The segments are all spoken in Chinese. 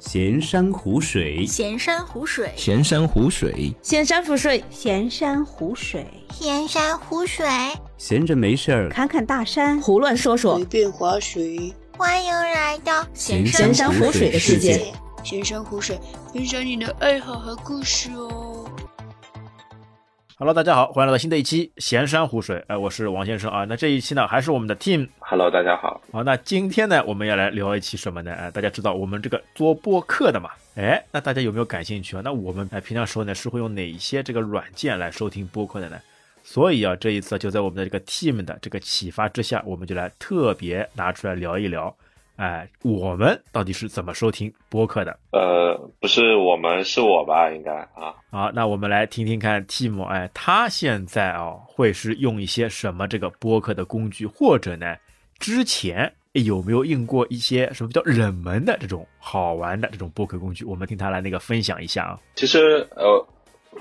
闲山湖水，闲山湖水，闲山湖水，闲山湖水，闲山湖水，闲山湖水，闲着没事儿。侃侃大山，胡乱说说，随便划水。欢迎来到闲闲山湖水的世界。闲山湖水，分享你的爱好和故事哦。Hello，大家好，欢迎来到新的一期闲山湖水。哎，我是王先生啊。那这一期呢，还是我们的 team。Hello，大家好。好，那今天呢，我们要来聊一期什么呢？哎，大家知道我们这个做播客的嘛？哎，那大家有没有感兴趣啊？那我们哎平常时候呢是会用哪一些这个软件来收听播客的呢？所以啊，这一次就在我们的这个 team 的这个启发之下，我们就来特别拿出来聊一聊。哎，我们到底是怎么收听播客的？呃，不是我们，是我吧？应该啊。好，那我们来听听看 Tim，哎，他现在啊、会是用一些什么这个播客的工具，或者呢，之前有没有用过一些什么比较冷门的这种好玩的这种播客工具？我们听他来那个分享一下啊。其实呃，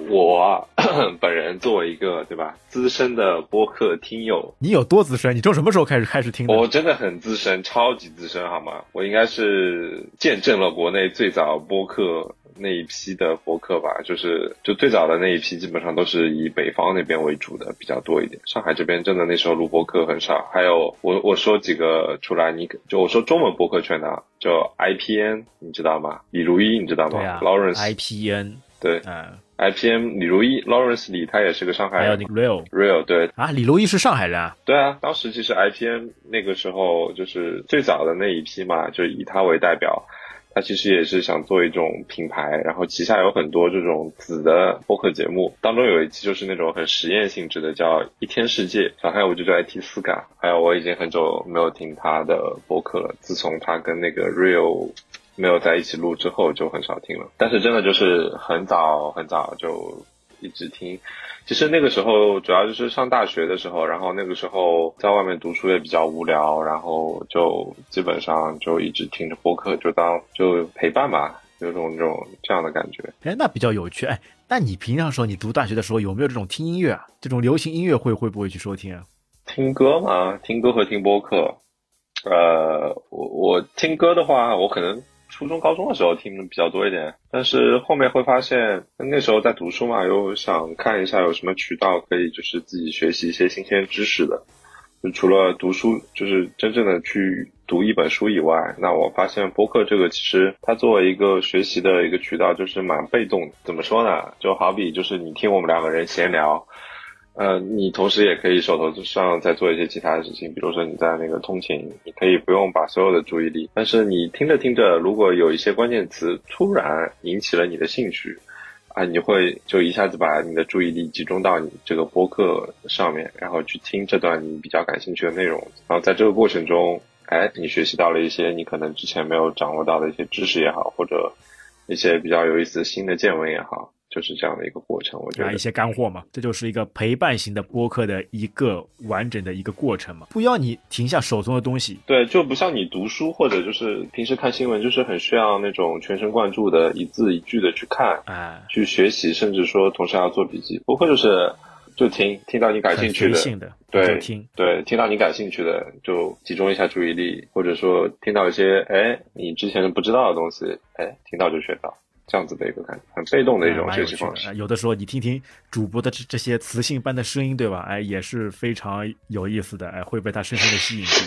我啊 本人作为一个对吧资深的播客听友，你有多资深？你从什么时候开始开始听的？我真的很资深，超级资深，好吗？我应该是见证了国内最早播客那一批的播客吧，就是就最早的那一批，基本上都是以北方那边为主的比较多一点。上海这边真的那时候录播客很少。还有我我说几个出来，你就我说中文播客圈的啊，就 IPN，你知道吗？李如一你知道吗、对啊 l a w r e n c e，IPN，对嗯，IPN 李如一 Lawrence 李，他也是个上海人。还有那个 Real Real 对。啊，李如一是上海人啊。对啊，当时其实 IPM 那个时候就是最早的那一批嘛，就以他为代表，他其实也是想做一种品牌，然后旗下有很多这种子的播客节目，当中有一期就是那种很实验性质的，叫《一天世界》，然后还有我就叫 IT 斯嘎，还有我已经很久没有听他的播客了，自从他跟那个 Real 没有在一起录之后，就很少听了。但是真的就是很早很早就一直听。其实那个时候主要就是上大学的时候，然后那个时候在外面读书也比较无聊，然后就基本上就一直听着播客，就当就陪伴吧，有种这种这样的感觉。哎，那比较有趣。哎，那你平常时候你读大学的时候有没有这种听音乐啊？这种流行音乐会会不会去收听啊？听歌吗，听歌和听播客。呃，我我听歌的话，我可能初中、高中的时候听的比较多一点，但是后面会发现，那时候在读书嘛，又想看一下有什么渠道可以就是自己学习一些新鲜知识的。就除了读书，就是真正的去读一本书以外，那我发现播客这个其实它作为一个学习的一个渠道，就是蛮被动的。怎么说呢？就好比就是你听我们两个人闲聊，呃，你同时也可以手头上再做一些其他的事情，比如说你在那个通勤，你可以不用把所有的注意力，但是你听着听着，如果有一些关键词突然引起了你的兴趣，啊，你会就一下子把你的注意力集中到你这个播客上面，然后去听这段你比较感兴趣的内容，然后在这个过程中，哎，你学习到了一些你可能之前没有掌握到的一些知识也好，或者一些比较有意思新的见闻也好。就是这样的一个过程，我觉得啊，一些干货嘛，这就是一个陪伴型的播客的一个完整的一个过程嘛，不要你停下手中的东西。对，就不像你读书或者就是平时看新闻，就是很需要那种全神贯注的一字一句的去看，啊，去学习，甚至说同时还要做笔记。播客就是就听，听到你感兴趣的对就听，对，听到你感兴趣的就集中一下注意力，或者说听到一些哎你之前不知道的东西，哎听到就学到。这样子的一个感觉，很被动的一种学习方式。哎有的时候你听听主播的这这些磁性般的声音，对吧？哎，也是非常有意思的，哎，会被他深深的吸引住。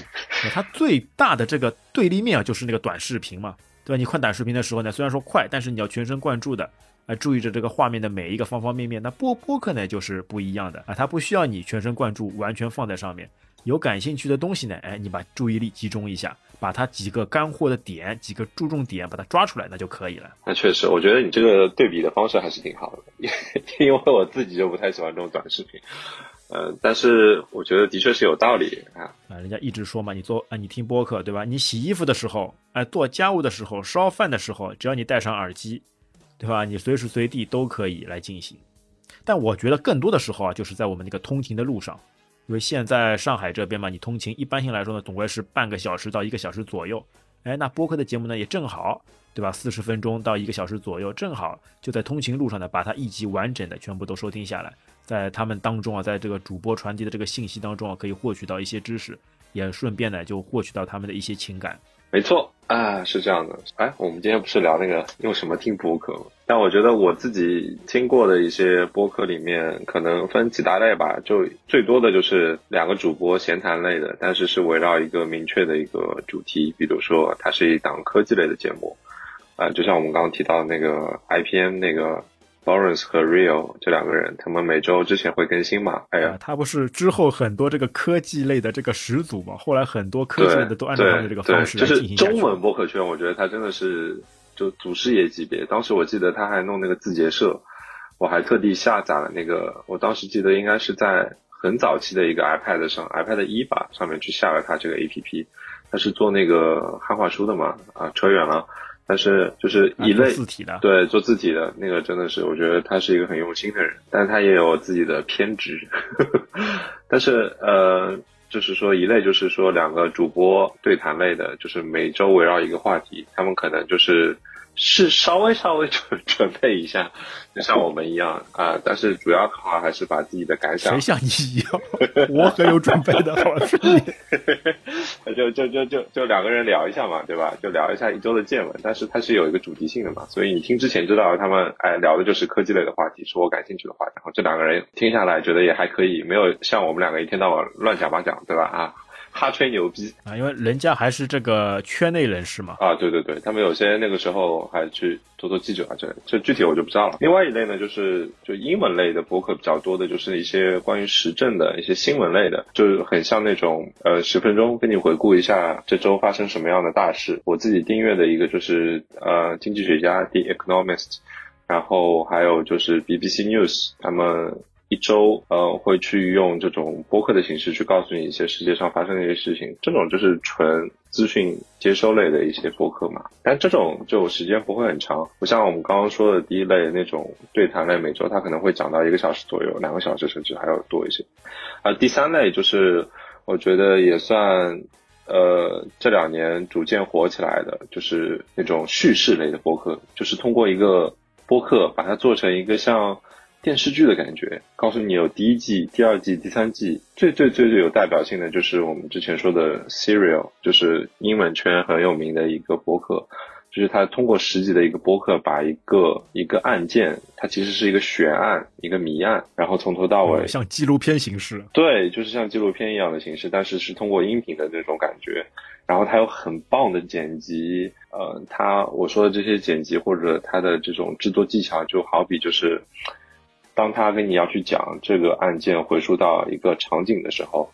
他最大的这个对立面啊，就是那个短视频嘛，对吧？你看短视频的时候呢，虽然说快，但是你要全神贯注的，啊，注意着这个画面的每一个方方面面。那播播客呢，就是不一样的啊，它不需要你全神贯注，完全放在上面。有感兴趣的东西呢，哎，你把注意力集中一下，把它几个干货的点、几个注重点把它抓出来，那就可以了。那确实，我觉得你这个对比的方式还是挺好的，因为我自己就不太喜欢这种短视频。呃，但是我觉得的确是有道理啊。啊，人家一直说嘛，你做啊，你听播客对吧？你洗衣服的时候，哎，做家务的时候，烧饭的时候，只要你戴上耳机，对吧？你随时随地都可以来进行。但我觉得更多的时候啊，就是在我们那个通勤的路上。因为现在上海这边嘛，你通勤一般性来说呢，总归是半个小时到一个小时左右。哎，那播客的节目呢也正好，对吧？四十分钟到一个小时左右，正好就在通勤路上呢，把它一集完整的全部都收听下来。在他们当中啊，在这个主播传递的这个信息当中啊，可以获取到一些知识，也顺便呢就获取到他们的一些情感。没错啊，是这样的。哎，我们今天不是聊那个用什么听播客吗？但我觉得我自己听过的一些播客里面，可能分几大类吧。就最多的就是两个主播闲谈类的，但是是围绕一个明确的一个主题，比如说它是一档科技类的节目，啊、就像我们刚刚提到那个 IPM 那个 Lawrence 和 Rio 这两个人，他们每周之前会更新嘛？哎呀啊，，他不是之后很多这个科技类的这个始祖嘛？后来很多科技类的都按照他们的这个方式对，就是中文播客圈，我觉得他真的是就祖师爷级别。当时我记得他还弄那个字节社，我还特地下载了那个，我当时记得应该是在很早期的一个 iPad 上，iPad 一吧上面去下了他这个 APP。他是做那个汉化书的嘛？啊，扯远了。但是就是一类、字体的，对，做字体的那个真的是，我觉得他是一个很用心的人，但是他也有自己的偏执。但是呃，就是说一类就是说两个主播对谈类的，就是每周围绕一个话题，他们可能就是是稍微稍微准 准备一下，就像我们一样啊、但是主要的话还是把自己的感想谁像你一样？我很有准备的，好像是你。就就就就就两个人聊一下嘛，对吧？就聊一下一周的见闻，但是它是有一个主题性的嘛，所以你听之前知道他们哎聊的就是科技类的话题，是我感兴趣的话题，然后这两个人听下来觉得也还可以，没有像我们两个一天到晚乱讲八讲，对吧？啊，哈吹牛逼啊，因为人家还是这个圈内人士嘛。啊，对对对，他们有些那个时候还去做做记者啊，这这具体我就不知道了。另外一类呢，就是就英文类的博客比较多的，就是一些关于时政的一些新闻类的，就是很像那种呃十分钟跟你回顾一下这周发生什么样的大事。我自己订阅的一个就是呃经济学家 The Economist，然后还有就是 BBC News 他们。一周，呃，会去用这种播客的形式去告诉你一些世界上发生的一些事情，这种就是纯资讯接收类的一些播客嘛。但这种就时间不会很长，不像我们刚刚说的第一类那种对谈类，每周它可能会讲到一个小时左右，两个小时甚至还要多一些。啊，第三类就是我觉得也算。呃，这两年逐渐火起来的，就是那种叙事类的播客，就是通过一个播客把它做成一个像电视剧的感觉，告诉你有第一季、第二季、第三季。最最最最有代表性的就是我们之前说的 Serial，就是英文圈很有名的一个播客。就是他通过十集的一个播客，把一个一个案件，它其实是一个悬案、一个谜案，然后从头到尾，像纪录片形式。对，就是像纪录片一样的形式，但是是通过音频的那种感觉。然后它有很棒的剪辑，呃，它我说的这些剪辑或者它的这种制作技巧，就好比就是，当他跟你要去讲这个案件回溯到一个场景的时候，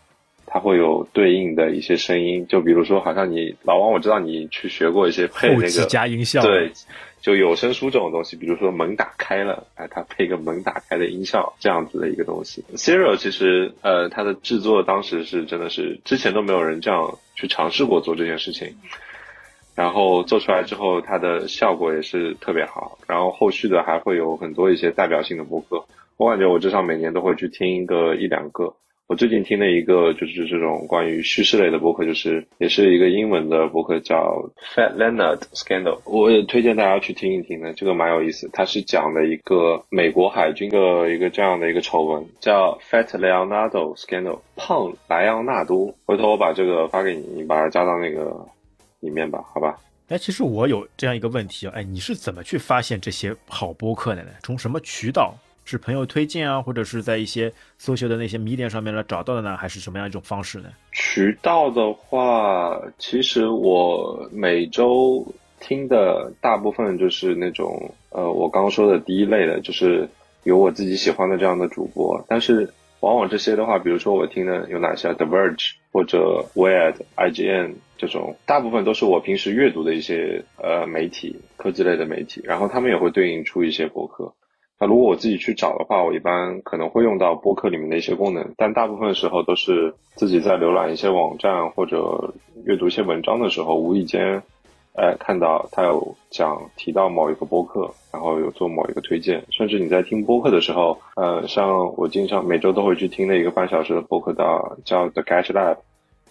他会有对应的一些声音，就比如说，好像你老王，我知道你去学过一些配那个加音效，对，就有声书这种东西，比如说门打开了，哎，它配个门打开的音效，这样子的一个东西。Serial 其实呃，它的制作当时是真的是之前都没有人这样去尝试过做这件事情，然后做出来之后，它的效果也是特别好。然后后续的还会有很多一些代表性的播客，我感觉我至少每年都会去听一个一两个。我最近听了一个就是这种关于叙事类的播客，就是也是一个英文的播客，叫 Fat Leonard Scandal，我也推荐大家去听一听的，这个蛮有意思。它是讲的一个美国海军的一个这样的一个丑闻，叫 Fat Leonardo Scandal，胖莱昂纳多。回头我把这个发给你，你把它加到那个里面吧，好吧？哎，其实我有这样一个问题啊，哎，你是怎么去发现这些好播客的呢？从什么渠道？是朋友推荐啊，或者是在一些搜秀的那些迷点上面来找到的呢，还是什么样一种方式呢？渠道的话，其实我每周听的大部分就是那种呃，我刚刚说的第一类的，就是有我自己喜欢的这样的主播。但是往往这些的话，比如说我听的有哪些，The Verge 或者 Wired、IGN 这种，大部分都是我平时阅读的一些呃媒体，科技类的媒体，然后他们也会对应出一些博客。那如果我自己去找的话，我一般可能会用到播客里面的一些功能，但大部分时候都是自己在浏览一些网站或者阅读一些文章的时候，无意间，哎，看到他有讲提到某一个播客，然后有做某一个推荐，甚至你在听播客的时候，呃，像我经常每周都会去听的一个半小时的播客叫叫 The Catch Lab，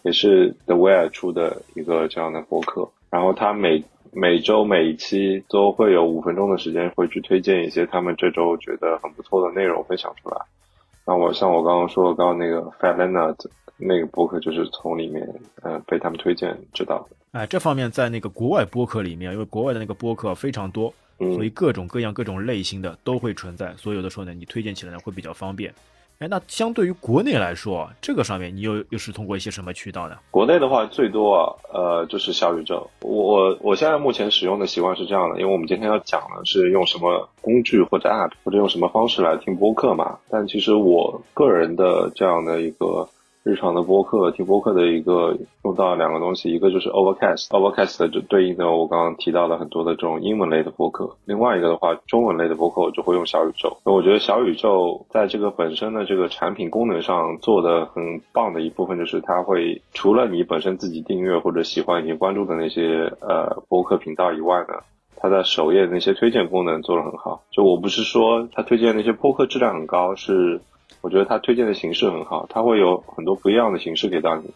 也是 The Wire 出的一个这样的播客，然后他每每周每一期都会有五分钟的时间会去推荐一些他们这周觉得很不错的内容分享出来。那我像我刚刚说的，刚刚那个 Fat Leonard 那个播客就是从里面呃被他们推荐知道的。哎，这方面在那个国外播客里面，因为国外的那个播客非常多，嗯所以各种各样、各种类型的都会存在，所以有的时候呢，你推荐起来呢会比较方便。哎，那相对于国内来说，这个上面你又又是通过一些什么渠道呢？国内的话，最多啊，呃，就是小宇宙。我我我现在目前使用的习惯是这样的，因为我们今天要讲的是用什么工具或者 App 或者用什么方式来听播客嘛。但其实我个人的这样的一个日常的播客听播客的一个用到两个东西，一个就是 Overcast，Overcast 就对应的我刚刚提到的很多的这种英文类的播客，另外一个的话中文类的播客我就会用小宇宙。那我觉得小宇宙在这个本身的这个产品功能上做的很棒的一部分，就是它会除了你本身自己订阅或者喜欢已经关注的那些呃播客频道以外呢。它在首页的那些推荐功能做得很好，就我不是说它推荐那些播客质量很高，是我觉得他推荐的形式很好，他会有很多不一样的形式给到你。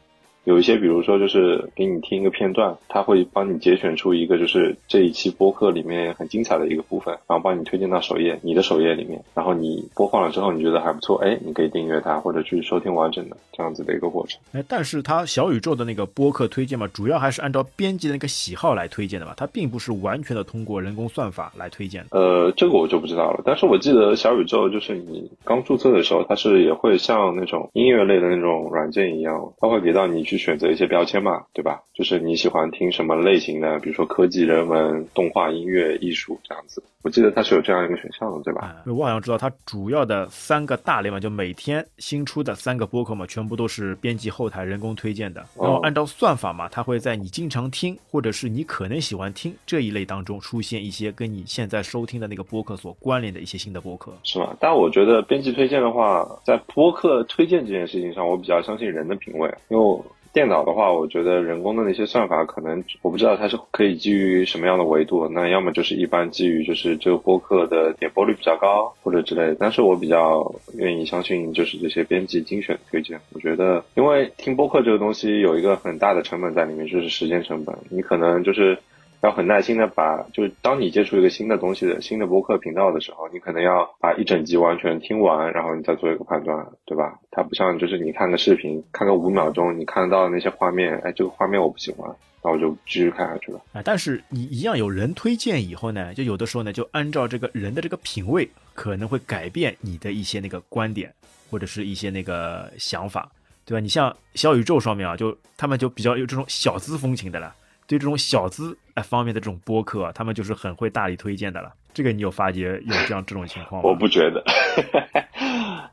有一些，比如说就是给你听一个片段，它会帮你节选出一个就是这一期播客里面很精彩的一个部分，然后帮你推荐到首页，你的首页里面，然后你播放了之后你觉得还不错，哎，你可以订阅它或者去收听完整的这样子的一个过程。哎，但是它小宇宙的那个播客推荐嘛，主要还是按照编辑的那个喜好来推荐的吧，它并不是完全的通过人工算法来推荐的。呃，这个我就不知道了。但是我记得小宇宙就是你刚注册的时候，它是也会像那种音乐类的那种软件一样，它会给到你去选择一些标签嘛，对吧？就是你喜欢听什么类型的，比如说科技、人文、动画、音乐、艺术这样子。我记得它是有这样一个选项的，对吧？哎，我好像知道它主要的三个大类嘛，就每天新出的三个播客嘛，全部都是编辑后台人工推荐的。然后按照算法嘛，它会在你经常听或者是你可能喜欢听这一类当中出现一些跟你现在收听的那个播客所关联的一些新的播客。是吗？但我觉得编辑推荐的话，在播客推荐这件事情上，我比较相信人的品味，因为我。电脑的话，我觉得人工的那些算法可能我不知道它是可以基于什么样的维度，那要么就是一般基于就是这个播客的点播率比较高或者之类的，但是我比较愿意相信就是这些编辑精选推荐。我觉得，因为听播客这个东西有一个很大的成本在里面，就是时间成本，你可能就是。要很耐心的把，就是当你接触一个新的东西的新的播客频道的时候，你可能要把一整集完全听完，然后你再做一个判断，对吧？它不像就是你看个视频，看个五秒钟，你看得到那些画面，哎，这个画面我不喜欢，那我就继续看下去了。啊，但是你一样有人推荐以后呢，就有的时候呢，就按照这个人的这个品味，可能会改变你的一些那个观点或者是一些那个想法，对吧？你像小宇宙上面啊，就他们就比较有这种小资风情的了。对这种小资哎方面的这种播客、啊，他们就是很会大力推荐的了。这个你有发觉有这样这种情况吗？我不觉得，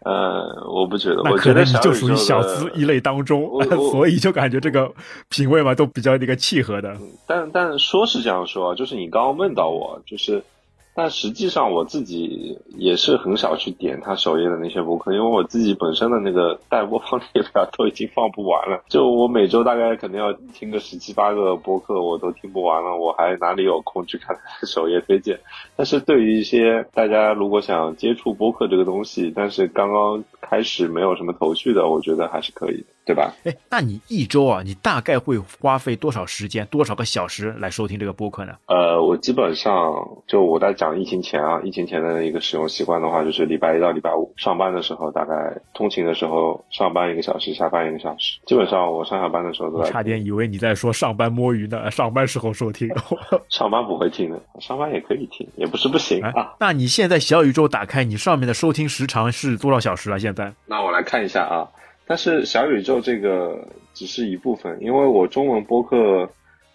呃，我不觉得。那可能你就属于小资一类当中，所以就感觉这个品味嘛都比较那个契合的。但但说是这样说，就是你刚刚问到我，就是。但实际上我自己也是很少去点他首页的那些播客，因为我自己本身的那个待播放列表都已经放不完了。就我每周大概肯定要听个十七八个播客，我都听不完了，我还哪里有空去看他 首页推荐？但是对于一些大家如果想接触播客这个东西，但是刚刚开始没有什么头绪的，我觉得还是可以的，对吧？哎，那你一周啊，你大概会花费多少时间、多少个小时来收听这个播客呢？呃，我基本上就我在讲疫情前啊，疫情前的一个使用习惯的话，就是礼拜一到礼拜五上班的时候，大概通勤的时候上班一个小时，下班一个小时。基本上我上下班的时候都在。差点以为你在说上班摸鱼呢，上班时候收听。上班不会听的，上班也可以听，也不是不行啊。那你现在小宇宙打开，你上面的收听时长是多少小时啊？现在？那我来看一下啊。但是小宇宙这个只是一部分，因为我中文播客，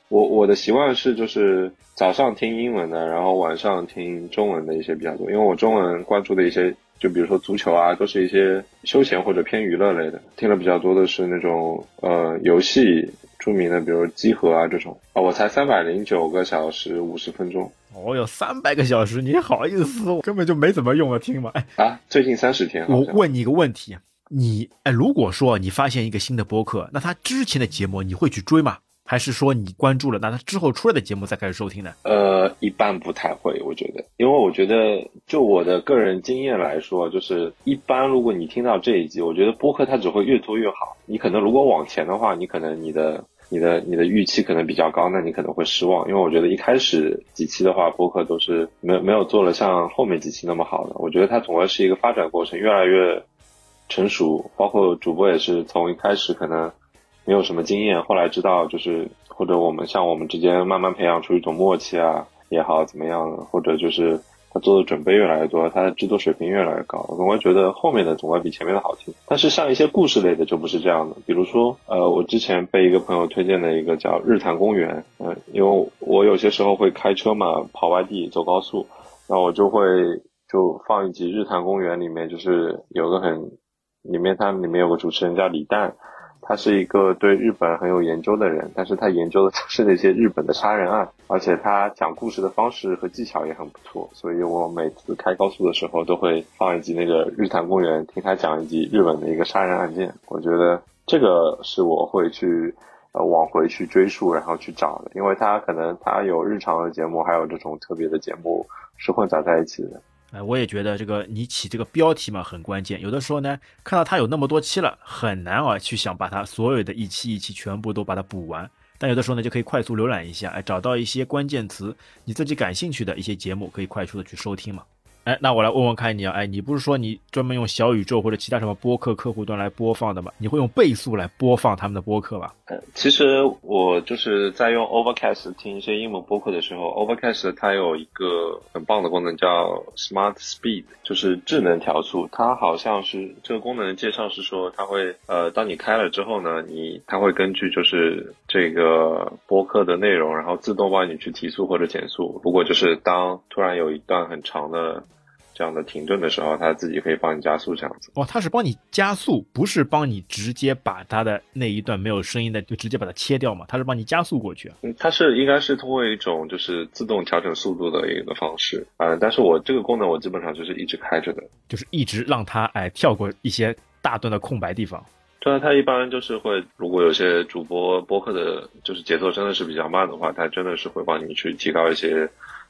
我我的习惯是就是早上听英文的，然后晚上听中文的一些比较多。因为我中文关注的一些，就比如说足球啊，都是一些休闲或者偏娱乐类的，听的比较多的是那种呃游戏著名的，比如集合啊这种啊。我才三百零九个小时五十分钟。哦哟，三百个小时，你好意思，我根本就没怎么用了，听嘛。哎啊，最近三十天。我问你一个问题。你哎，如果说你发现一个新的播客，那他之前的节目你会去追吗？还是说你关注了，那他之后出来的节目再开始收听呢？呃，一般不太会，我觉得，因为我觉得就我的个人经验来说，就是一般如果你听到这一集，我觉得播客它只会越做越好。你可能如果往前的话，你可能你的你的你的预期可能比较高，那你可能会失望，因为我觉得一开始几期的话，播客都是没没有做了像后面几期那么好的。我觉得它总归是一个发展过程，越来越。成熟，包括主播也是从一开始可能没有什么经验，后来知道就是或者我们像我们之间慢慢培养出一种默契啊也好怎么样，或者就是他做的准备越来越多，他的制作水平越来越高，总会觉得后面的总会比前面的好听。但是像一些故事类的就不是这样的，比如说呃，我之前被一个朋友推荐的一个叫日坛公园，嗯、因为我有些时候会开车嘛，跑外地走高速，那我就会就放一集《日坛公园》里面，就是有个很里面它里面有个主持人叫李诞，他是一个对日本很有研究的人，但是他研究的是那些日本的杀人案，而且他讲故事的方式和技巧也很不错，所以我每次开高速的时候都会放一集那个《日坛公园》，听他讲一集日本的一个杀人案件，我觉得这个是我会去。呃，往回去追溯，然后去找的，因为他可能他有日常的节目，还有这种特别的节目是混杂在一起的。哎，我也觉得这个你起这个标题嘛很关键。有的时候呢，看到它有那么多期了，很难啊去想把它所有的一期一期全部都把它补完。但有的时候呢，就可以快速浏览一下，哎，找到一些关键词，你自己感兴趣的一些节目，可以快速的去收听嘛。哎，那我来问问看你啊，哎，你不是说你专门用小宇宙或者其他什么播客客户端来播放的吗？你会用倍速来播放他们的播客吧？呃，其实我就是在用 Overcast 听一些英文播客的时候，Overcast 它有一个很棒的功能叫 Smart Speed，就是智能调速。它好像是这个功能的介绍是说，它会呃，当你开了之后呢，你它会根据就是这个播客的内容，然后自动帮你去提速或者减速。不过就是当突然有一段很长的这样的停顿的时候，它自己可以帮你加速这样子。哦，它是帮你加速，不是帮你直接把它的那一段没有声音的就直接把它切掉嘛？它是帮你加速过去啊。嗯，它是应该是通过一种就是自动调整速度的一个方式，呃，但是我这个功能我基本上就是一直开着的。就是一直让它哎跳过一些大段的空白地方。对啊，它一般就是会，如果有些主播播客的，就是节奏真的是比较慢的话，它真的是会帮你去提高一些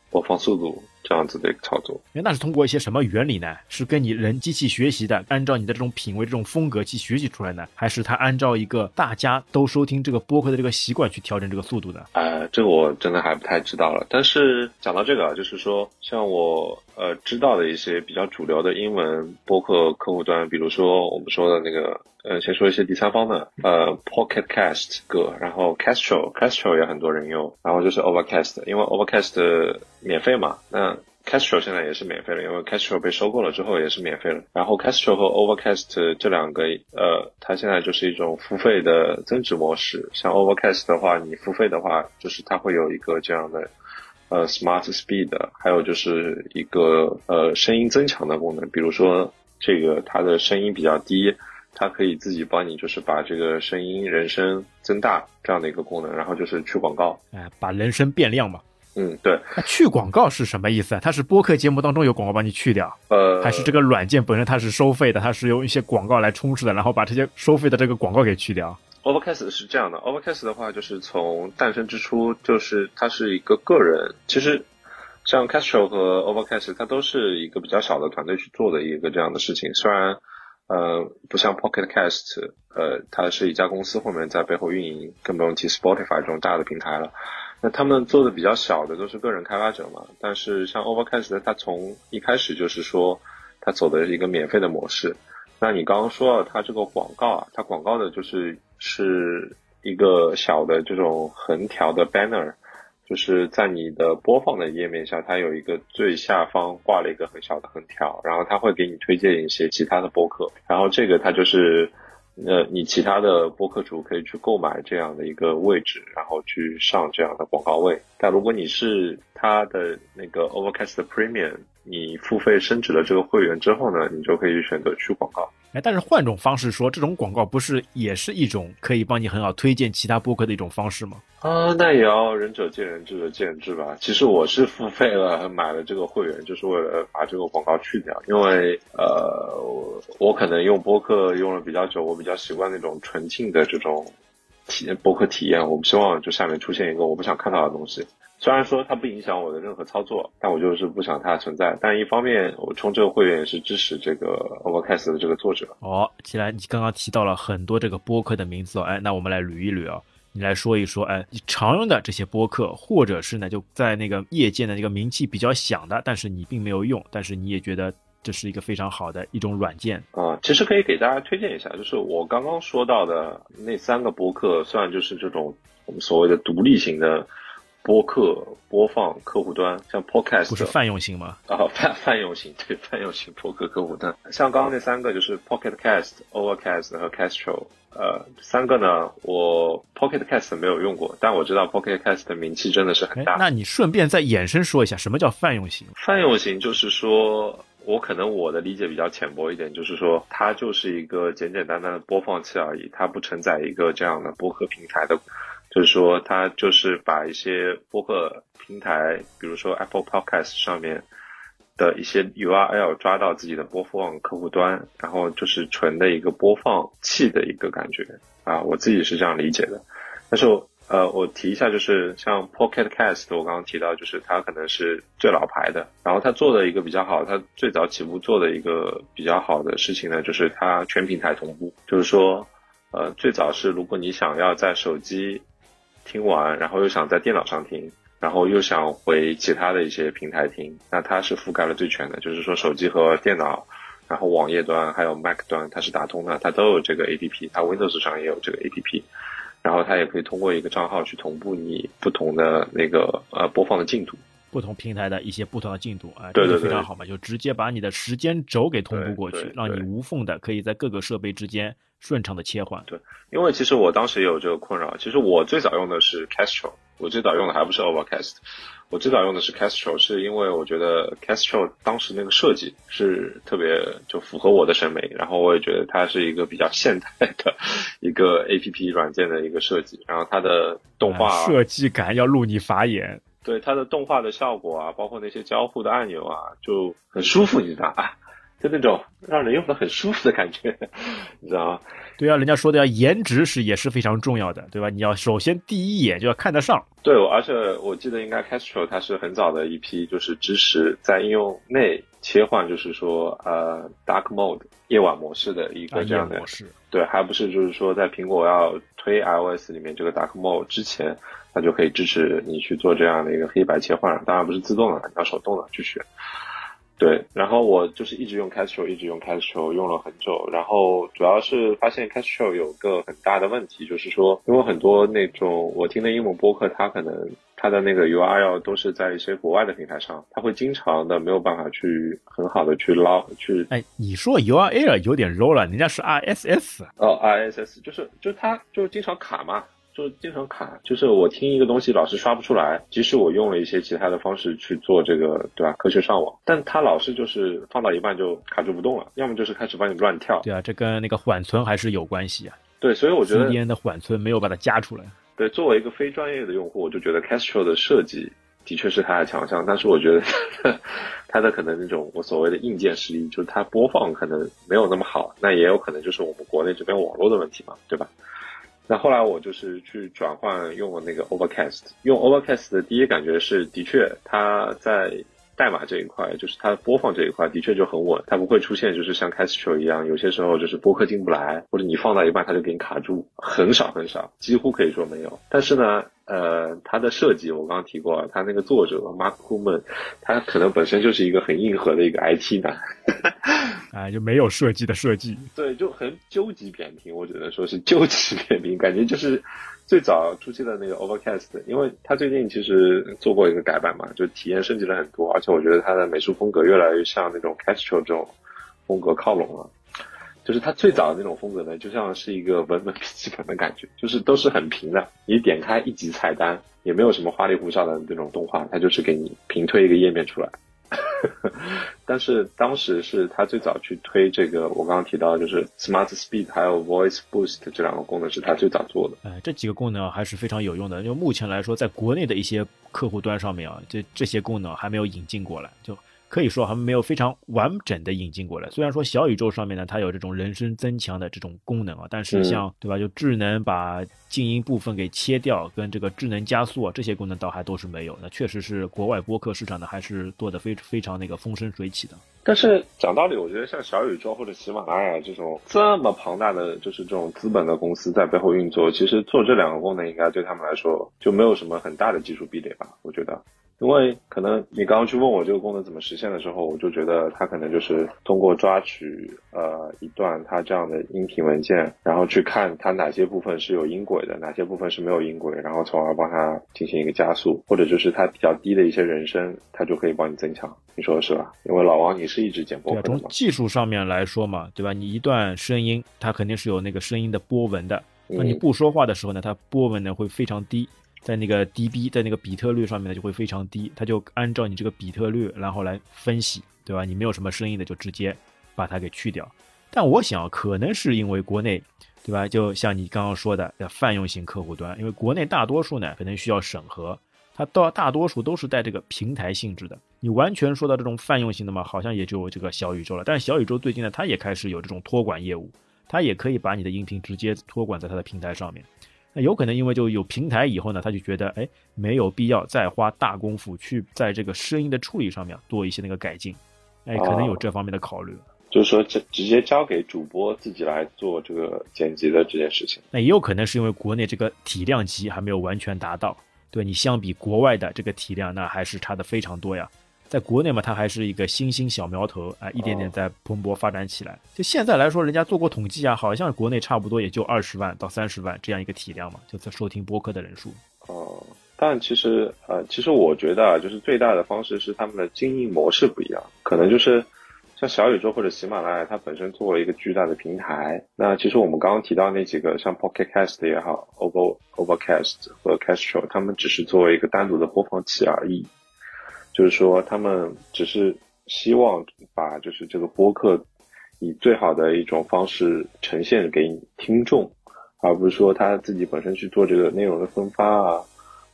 播放速度这样子的一个操作。哎，那是通过一些什么原理呢？是跟你人机器学习的，按照你的这种品味、这种风格去学习出来呢，还是它按照一个大家都收听这个播客的这个习惯去调整这个速度的？呃，这个我真的还不太知道了。但是讲到这个啊，就是说，像我呃知道的一些比较主流的英文播客客户端，比如说我们说的那个，呃，先说一些第三方的，呃，Pocket Cast 个，然后 Castro，Castro 也很多人用，然后就是 Overcast，因为 Overcast 免费嘛，那 Castro 现在也是免费了，因为 Castro 被收购了之后也是免费了。然后 Castro 和 Overcast 这两个，呃，它现在就是一种付费的增值模式。像 Overcast 的话，你付费的话，就是它会有一个这样的呃 Smart Speed，还有就是一个呃声音增强的功能，比如说这个它的声音比较低。它可以自己帮你，就是把这个声音人声增大这样的一个功能，然后就是去广告，哎，把人声变亮嘛。嗯，对。那去广告是什么意思啊？它是播客节目当中有广告帮你去掉，呃，还是这个软件本身它是收费的，它是用一些广告来充斥的，然后把这些收费的这个广告给去掉？Overcast 是这样的，Overcast 的话就是从诞生之初就是它是一个个人，其实像 Castro 和 Overcast 它都是一个比较小的团队去做的一个这样的事情，虽然。呃，不像 Pocket Cast，呃，它是一家公司后面在背后运营，更不用提 Spotify 这种大的平台了。那他们做的比较小的都是个人开发者嘛。但是像 Overcast，它从一开始就是说，它走的是一个免费的模式。那你刚刚说了，它这个广告啊，它广告的就是是一个小的这种横条的 banner。就是在你的播放的页面下，它有一个最下方挂了一个很小的横条，然后它会给你推荐一些其他的播客，然后这个它就是，呃，你其他的播客主可以去购买这样的一个位置，然后去上这样的广告位。但如果你是他的那个 Overcast Premium，你付费升值了这个会员之后呢，你就可以选择去广告。哎，但是换种方式说，这种广告不是也是一种可以帮你很好推荐其他播客的一种方式吗？啊，那也要仁者见仁，智者见智吧。其实我是付费了，买了这个会员，就是为了把这个广告去掉。因为呃，我可能用播客用了比较久，我比较习惯那种纯净的这种体验播客体验。我不希望就下面出现一个我不想看到的东西。虽然说它不影响我的任何操作，但我就是不想它存在。但一方面，我充这个会员也是支持这个 Overcast 的这个作者。哦，既然你刚刚提到了很多这个播客的名字哦，哎，那我们来捋一捋啊，你来说一说，哎，你常用的这些播客，或者是呢就在那个业界的这个名气比较响的，但是你并没有用，但是你也觉得这是一个非常好的一种软件。啊，其实可以给大家推荐一下，就是我刚刚说到的那三个播客，算就是这种我们所谓的独立型的播客播放客户端，像 Podcast 不是泛用型吗？啊，泛泛用型，对，泛用型播客客户端。像刚刚那三个就是 Pocket Cast、Overcast 和 Castro，呃，三个呢，我 Pocket Cast 没有用过，但我知道 Pocket Cast 的名气真的是很大。，哎那你顺便再衍生说一下，什么叫泛用型？泛用型就是说，我可能我的理解比较浅薄一点，就是说它就是一个简简单单的播放器而已，它不承载一个这样的播客平台的，就是说它就是把一些播客平台，比如说 Apple Podcast 上面的一些 URL 抓到自己的播放客户端，然后就是纯的一个播放器的一个感觉啊，我自己是这样理解的。但是呃，我提一下，就是像 Pocket Cast，我刚刚提到，就是它可能是最老牌的，然后它做的一个比较好，它最早起步做的一个比较好的事情呢，就是它全平台同步，就是说，呃，最早是如果你想要在手机听完，然后又想在电脑上听，然后又想回其他的一些平台听，那它是覆盖了最全的，就是说手机和电脑。然后网页端还有 Mac 端，它是打通的，它都有这个 APP，它 Windows 上也有这个 APP。然后它也可以通过一个账号去同步你不同的那个呃播放的进度。不同平台的一些不同的进度啊，对对这个非常好嘛，就直接把你的时间轴给同步过去，让你无缝的可以在各个设备之间顺畅的切换。对因为其实我当时也有这个困扰，其实我最早用的是 Castro，我最早用的还不是 Overcast，我最早用的是 Castro，是因为我觉得 Castro 当时那个设计是特别就符合我的审美，然后我也觉得它是一个比较现代的一个 APP 软件的一个设计，然后它的动画、啊设计感要入你法眼。对它的动画的效果啊，包括那些交互的按钮啊，就很舒服，你知道啊，就那种让人用的很舒服的感觉，你知道吗？对啊，人家说的要颜值是也是非常重要的，对吧？你要首先第一眼就要看得上。对，而且我记得应该 Castro 它是很早的一批，就是支持在应用内切换，就是说呃 Dark Mode 夜晚模式的一个这样的模式，对，还不是就是说在苹果要推 iOS 里面这个 Dark Mode 之前，它就可以支持你去做这样的一个黑白切换，当然不是自动的，你要手动的去选。对，然后我就是一直用 Castro，一直用 Castro，用了很久。然后主要是发现 Castro 有个很大的问题，就是说，因为很多那种我听的英文播客，它可能它的那个 URL 都是在一些国外的平台上，它会经常的没有办法去很好的去捞去哎，你说 URL 有点 low 了，人家是 RSS。哦，RSS 就是就是它就是经常卡嘛，就是经常卡，就是我听一个东西老是刷不出来，即使我用了一些其他的方式去做这个，对吧？科学上网，但它老是就是放到一半就卡住不动了，要么就是开始帮你乱跳。对啊，这跟那个缓存还是有关系啊。对，所以我觉得 CDN 的缓存没有把它加出来。对，作为一个非专业的用户，我就觉得 Castro 的设计的确是它的强项，但是我觉得 它的可能那种我所谓的硬件实力，就是它播放可能没有那么好，那也有可能就是我们国内这边网络的问题嘛，对吧？那后来我就是去转换用了那个 Overcast，用 Overcast 的第一感觉是，的确它在代码这一块，就是它播放这一块的确就很稳，它不会出现就是像 Castro 一样，有些时候就是播客进不来，或者你放到一半它就给你卡住，很少很少，几乎可以说没有。但是呢，呃，它的设计我刚刚提过了，它那个作者 Mark Kuman，他可能本身就是一个很硬核的一个 IT 男，啊，就没有设计的设计。对，就很究极扁平，我只能说是究极扁平，感觉就是最早初期的那个 Overcast，因为它最近其实做过一个改版嘛，就体验升级了很多，而且我觉得它的美术风格越来越向那种 Castro 这种风格靠拢了。就是它最早的那种风格呢，就像是一个文本笔记本的感觉，就是都是很平的，你点开一级菜单，也没有什么花里胡哨的那种动画，它就是给你平推一个页面出来。但是当时是他最早去推这个，我刚刚提到就是 Smart Speed 还有 Voice Boost 这两个功能是他最早做的。哎，这几个功能还是非常有用的。就目前来说，在国内的一些客户端上面啊，这这些功能还没有引进过来，就可以说还没有非常完整的引进过来。虽然说小宇宙上面呢，它有这种人声增强的这种功能啊，但是像、对吧，就智能把静音部分给切掉，跟这个智能加速啊这些功能倒还都是没有。那确实是国外播客市场呢，还是做的非非常那个风生水起的。但是讲道理，我觉得像小宇宙或者喜马拉雅这种这么庞大的就是这种资本的公司在背后运作，其实做这两个功能应该对他们来说就没有什么很大的技术壁垒吧？我觉得，因为可能你刚刚去问我这个功能怎么实现的时候，我就觉得它可能就是通过抓取呃一段它这样的音频文件，然后去看它哪些部分是有音轨的，哪些部分是没有音轨，然后从而帮它进行一个加速，或者就是它比较低的一些人声，它就可以帮你增强。你说是吧？因为老王你是一直剪播从客的嘛，技术上面来说嘛，对吧？你一段声音，它肯定是有那个声音的波纹的。那你嗯不说话的时候呢，它波纹呢会非常低，在那个 dB 在那个比特率上面呢就会非常低，它就按照你这个比特率然后来分析，对吧？你没有什么声音的就直接把它给去掉。但我想可能是因为国内，对吧？就像你刚刚说的，叫泛用型客户端，因为国内大多数呢可能需要审核，它到大多数都是带这个平台性质的。你完全说到这种泛用型的嘛，好像也就这个小宇宙了。但是小宇宙最近呢，它也开始有这种托管业务，它也可以把你的音频直接托管在它的平台上面。那有可能因为就有平台以后呢，他就觉得哎没有必要再花大功夫去在这个声音的处理上面做一些那个改进，哎，可能有这方面的考虑。就是说直直接交给主播自己来做这个剪辑的这件事情。那也有可能是因为国内这个体量级还没有完全达到，对你相比国外的这个体量，那还是差的非常多呀。在国内嘛，它还是一个新兴小苗头啊、一点点在蓬勃发展起来。就现在来说，人家做过统计啊，好像国内差不多也就二十万到三十万这样一个体量嘛，就在收听播客的人数。哦、但其实呃，其实我觉得啊，就是最大的方式是他们的经营模式不一样，可能就是像小宇宙或者喜马拉雅，它本身做了一个巨大的平台。那其实我们刚刚提到那几个，像 Pocket Cast 也好，Over Overcast 和 Castro，他们只是作为一个单独的播放器而已。就是说，他们只是希望把就是这个播客以最好的一种方式呈现给你听众，而不是说他自己本身去做这个内容的分发啊，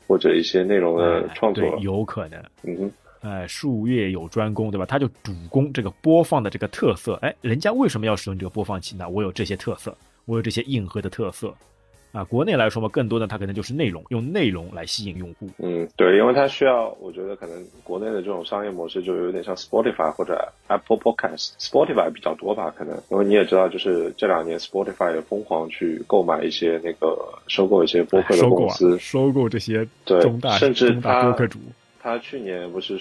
或者一些内容的哎创作。对，有可能。嗯哼，哎，术业有专攻，对吧？他就主攻这个播放的这个特色。哎，人家为什么要使用这个播放器呢？我有这些特色，我有这些硬核的特色。啊，国内来说嘛，更多的它可能就是内容，用内容来吸引用户。嗯，对，因为它需要，我觉得可能国内的这种商业模式就有点像 Spotify 或者 Apple Podcast，Spotify 比较多吧，可能因为你也知道，就是这两年 Spotify 也疯狂去购买一些那个收购一些播客的收购啊公司，，收购这些对中大甚至中大它播客主。他去年不是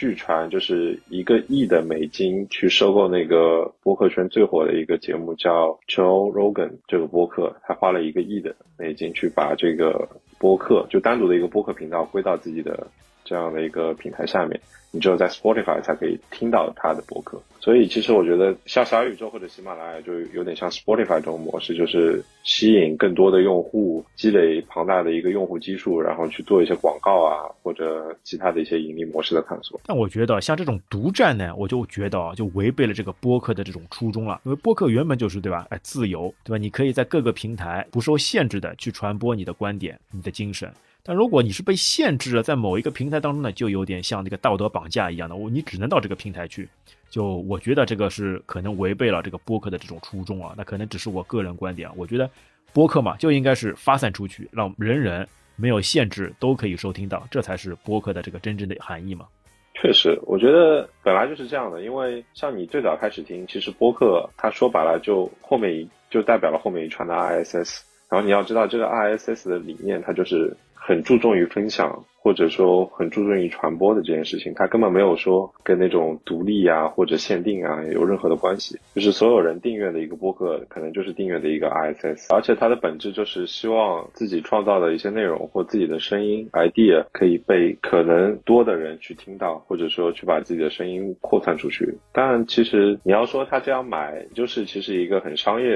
据传就是一个亿的美金去收购那个播客圈最火的一个节目叫 Joe Rogan 这个播客，他花了一个亿的美金去把这个播客就单独的一个播客频道归到自己的这样的一个平台下面，你只有在 Spotify 才可以听到他的播客。所以其实我觉得像小宇宙或者喜马拉雅就有点像 Spotify 这种模式，就是吸引更多的用户，积累庞大的一个用户基数，然后去做一些广告啊或者其他的一些盈利模式的探索。但我觉得像这种独占呢，我就觉得啊，就违背了这个播客的这种初衷了。因为播客原本就是对吧？哎，自由对吧？你可以在各个平台不受限制的去传播你的观点、你的精神。但如果你是被限制了，在某一个平台当中呢，就有点像那个道德绑架一样的，我你只能到这个平台去。就我觉得这个是可能违背了这个播客的这种初衷啊。那可能只是我个人观点啊。我觉得播客嘛就应该是发散出去，让人人没有限制都可以收听到，这才是播客的这个真正的含义嘛。确实，我觉得本来就是这样的，因为像你最早开始听，其实播客它说白了就后面就代表了后面一串的 RSS，然后你要知道这个 RSS 的理念，它就是很注重于分享，或者说很注重于传播的这件事情，它根本没有说跟那种独立啊或者限定啊有任何的关系，就是所有人订阅的一个播客，可能就是订阅的一个 RSS，而且它的本质就是希望自己创造的一些内容或自己的声音 idea 可以被可能多的人去听到，或者说去把自己的声音扩散出去。当然，其实你要说他这样买，就是其实一个很商业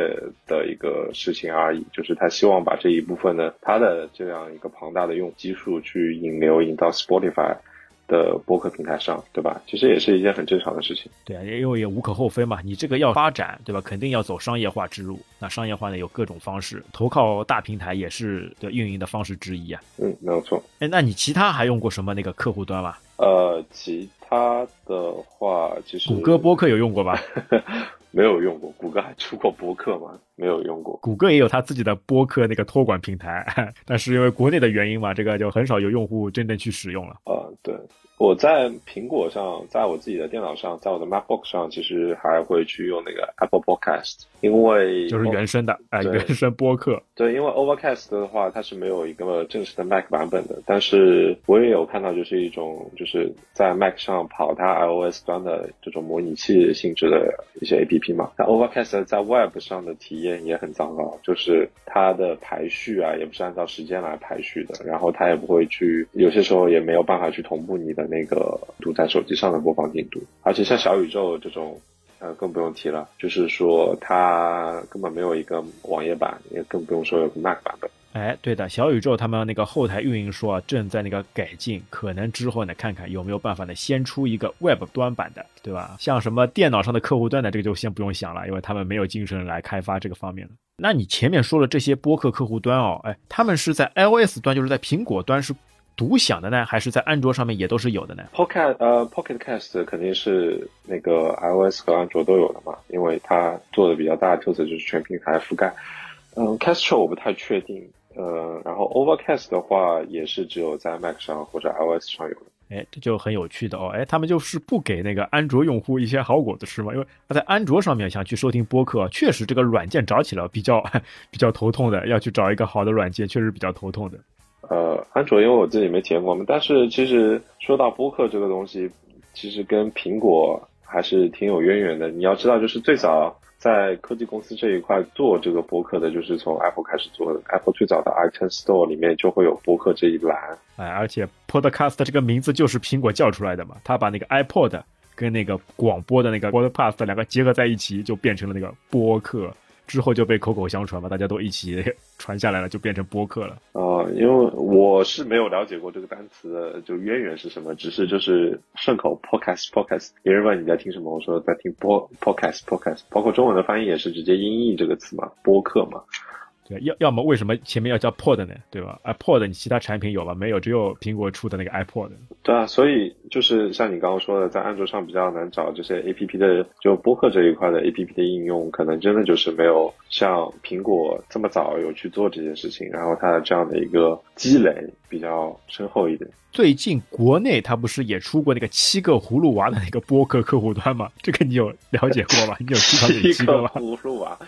的一个事情而已，就是他希望把这一部分呢，他的这样一个庞大的用基数去引流引到 Spotify。的播客平台上，对吧？其实也是一件很正常的事情。对啊，因为也无可厚非嘛，你这个要发展，对吧？肯定要走商业化之路。那商业化呢，有各种方式，投靠大平台也是的运营的方式之一啊。嗯，没有错。哎，那你其他还用过什么那个客户端吗？呃，其他的话，其实谷歌播客有用过吧？没有用过，谷歌还出过播客吗？没有用过。谷歌也有它自己的播客那个托管平台，但是因为国内的原因嘛，这个就很少有用户真正去使用了。呃，对，我在苹果上，在我自己的电脑上，在我的 MacBook 上，其实还会去用那个 Apple Podcast，因为就是原生的，哎，对原生播客。对，因为 Overcast 的话，它是没有一个正式的 Mac 版本的，但是我也有看到，就是一种就是在 Mac 上跑它 iOS 端的这种模拟器性质的一些 APP 嘛。那 Overcast 在 Web 上的体验也很糟糕，就是它的排序啊，也不是按照时间来排序的，然后它也不会去，有些时候也没有办法去同步你的那个读在手机上的播放进度，而且像小宇宙这种。呃，更不用提了，就是说它根本没有一个网页版，也更不用说有个 Mac 版本。哎，对的，小宇宙他们那个后台运营说啊，正在那个改进，可能之后呢，看看有没有办法呢，先出一个 Web 端版的，对吧？像什么电脑上的客户端的，这个就先不用想了，因为他们没有精神来开发这个方面了。那你前面说了这些播客客户端哦，哎，他们是在 iOS 端，就是在苹果端是独享的呢，还是在安卓上面也都是有的呢？Pocket 呃 Pocket Cast 肯定是那个 iOS 和安卓都有的嘛，因为它做的比较大的特色就是全平台覆盖。嗯，Castro 我不太确定，呃，然后 Overcast 的话也是只有在 Mac 上或者 iOS 上有的。哎，这就很有趣的哦。哎，他们就是不给那个安卓用户一些好果子吃嘛，因为他在安卓上面想去收听播客，确实这个软件找起来比较比较头痛的，要去找一个好的软件，确实比较头痛的。呃，安卓因为我自己没体验过嘛，但是其实说到播客这个东西，其实跟苹果还是挺有渊源的。你要知道，就是最早在科技公司这一块做这个播客的，就是从 Apple 开始做的。Apple 最早的 iTunes Store 里面就会有播客这一栏。哎，而且 Podcast 这个名字就是苹果叫出来的嘛，他把那个 iPod 跟那个广播的那个 Podcast 两个结合在一起，就变成了那个播客。之后就被口口相传嘛，大家都一起 传下来了，就变成播客了。呃，因为我是没有了解过这个单词的就渊源是什么，只是就是顺口 podcast podcast，别人问你在听什么，我说在听播 podcast podcast，包括中文的翻译也是直接音译这个词嘛，播客嘛。对，要要么为什么前面要叫 Pod 呢？对吧？iPod 你其他产品有吗？没有，只有苹果出的那个 iPod。对啊，所以就是像你刚刚说的，在安卓上比较难找这些 APP 的，就播客这一块的 APP 的应用，可能真的就是没有像苹果这么早有去做这件事情，然后它的这样的一个积累比较深厚一点。最近国内它不是也出过那个七个葫芦娃的那个播客客户端吗？这个你有了解过吗？你有知道哪七个个吗？葫芦娃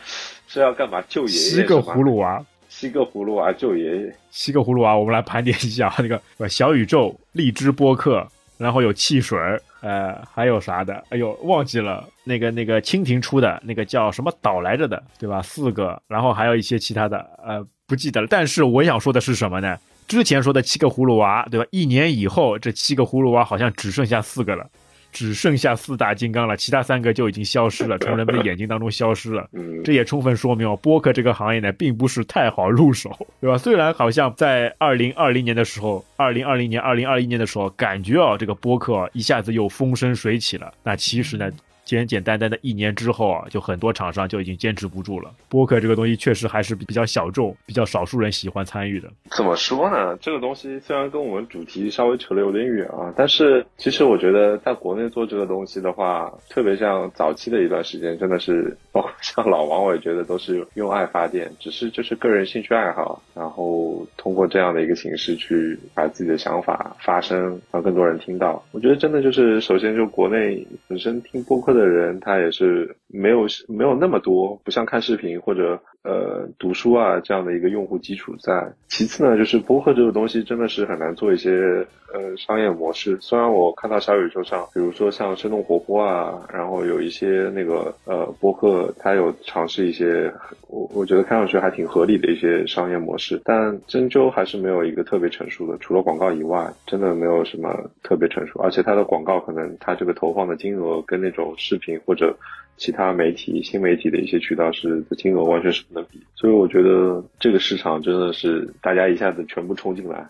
是要干嘛？救爷爷七个葫芦娃，七个葫芦娃救爷爷。七个葫芦娃，我们来盘点一下那个呃小宇宙、荔枝播客，然后有汽水儿，呃，还有啥的？哎呦，忘记了。那个那个蜻蜓出的那个叫什么岛来着的，对吧？四个，然后还有一些其他的，呃，不记得了。但是我想说的是什么呢？之前说的七个葫芦娃，对吧？一年以后，这七个葫芦娃好像只剩下四个了。只剩下四大金刚了，其他三个就已经消失了，从人们的眼睛当中消失了。嗯，这也充分说明哦，播客这个行业呢，并不是太好入手，对吧？虽然好像在二零二零年的时候，二零二零年、二零二一年的时候，感觉哦，这个播客啊一下子又风生水起了。那其实呢，简简单单的一年之后啊，就很多厂商就已经坚持不住了。播客这个东西确实还是比较小众，比较少数人喜欢参与的。怎么说呢？这个东西虽然跟我们主题稍微扯得有点远啊，但是其实我觉得在国内做这个东西的话，特别像早期的一段时间，真的是包括像老王，我也觉得都是用爱发电，只是就是个人兴趣爱好，然后通过这样的一个形式去把自己的想法发声，让更多人听到。我觉得真的就是，首先就国内本身听播客的人，他也是没有没有那么多，不像看视频或者呃读书啊这样的一个用户基础在。其次呢，就是播客这个东西真的是很难做一些呃商业模式。虽然我看到小宇宙上，比如说像生动活泼啊，然后有一些那个呃播客，它有尝试一些我我觉得看上去还挺合理的一些商业模式，但真究还是没有一个特别成熟的，除了广告以外，真的没有什么特别成熟。而且它的广告可能它这个投放的金额跟那种视频或者其他媒体、新媒体的一些渠道是的金额完全是不能比。所以我觉得这个市场真的是大家一下子全部冲进来。